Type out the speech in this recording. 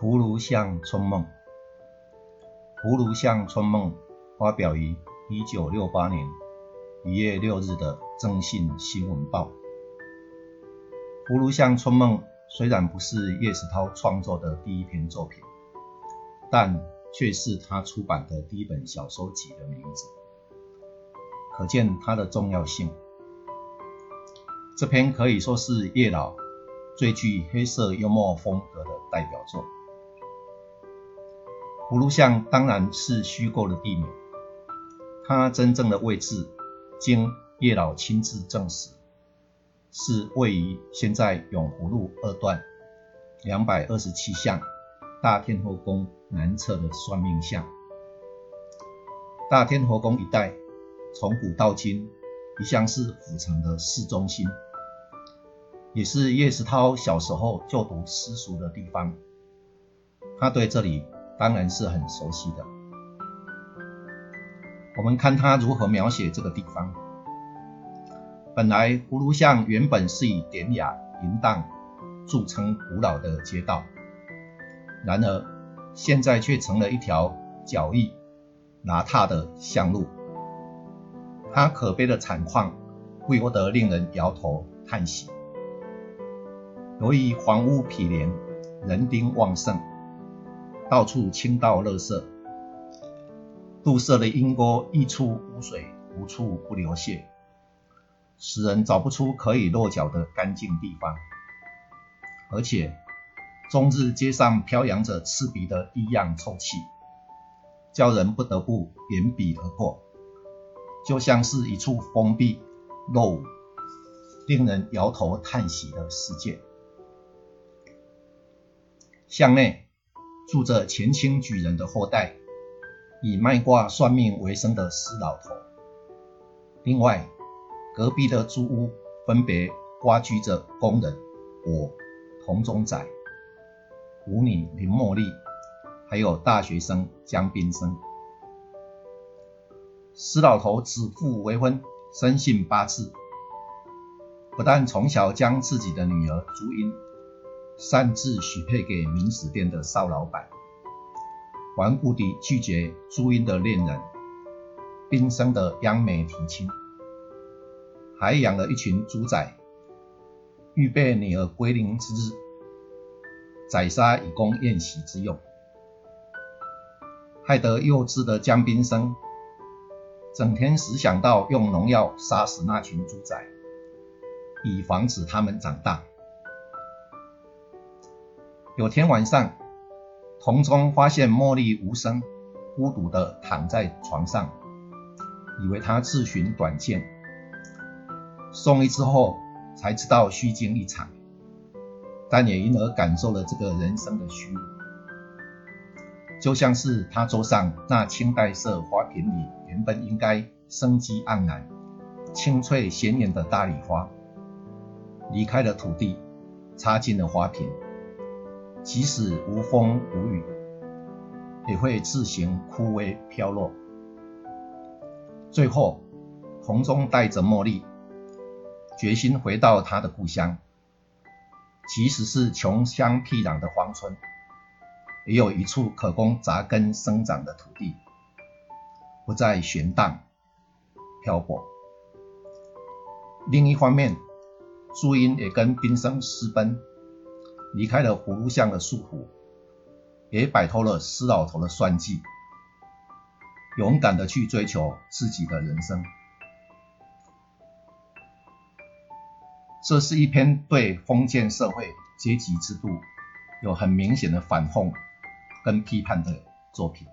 《葫芦巷春梦》《葫芦巷春梦》发表于一九六八年一月六日的《征信新闻报》。《葫芦巷春梦》虽然不是叶石涛创作的第一篇作品，但却是他出版的第一本小说集的名字，可见它的重要性。这篇可以说是叶老最具黑色幽默风格的代表作。葫芦巷当然是虚构的地名，它真正的位置经叶老亲自证实，是位于现在永湖路二段两百二十七巷大天后宫南侧的算命巷。大天后宫一带从古到今一向是府城的市中心，也是叶石涛小时候就读私塾的地方。他对这里。当然是很熟悉的。我们看他如何描写这个地方。本来葫芦巷原本是以典雅淫荡著称古老的街道，然而现在却成了一条脚驿邋遢的巷路。它可悲的惨况不由得令人摇头叹息。由于房屋毗连，人丁旺盛。到处倾倒垃圾，堵塞的阴沟溢出污水，无处不流泻，使人找不出可以落脚的干净地方。而且，终日街上飘扬着刺鼻的异样臭气，叫人不得不掩鼻而过，就像是一处封闭、落伍、令人摇头叹息的世界。巷内。住着前清举人的后代，以卖卦算命为生的施老头。另外，隔壁的租屋分别瓜居着工人我童中仔、舞女林茉莉，还有大学生江滨生。施老头指腹为婚，生性八字，不但从小将自己的女儿朱茵。擅自许配给明史店的邵老板，顽固地拒绝朱茵的恋人冰生的央美提亲，还养了一群猪仔，预备女儿归零之日宰杀以供宴席之用，害得幼稚的江滨生整天只想到用农药杀死那群猪仔，以防止他们长大。有天晚上，童中发现茉莉无声，孤独地躺在床上，以为她自寻短见。送医之后，才知道虚惊一场，但也因而感受了这个人生的虚。就像是他桌上那青黛色花瓶里，原本应该生机盎然、清脆鲜艳的大礼花，离开了土地，插进了花瓶。即使无风无雨，也会自行枯萎飘落。最后，红中带着茉莉，决心回到他的故乡。即使是穷乡僻壤的荒村，也有一处可供扎根生长的土地，不再悬荡漂泊。另一方面，朱茵也跟宾生私奔。离开了葫芦巷的束缚，也摆脱了施老头的算计，勇敢的去追求自己的人生。这是一篇对封建社会阶级制度有很明显的反讽跟批判的作品。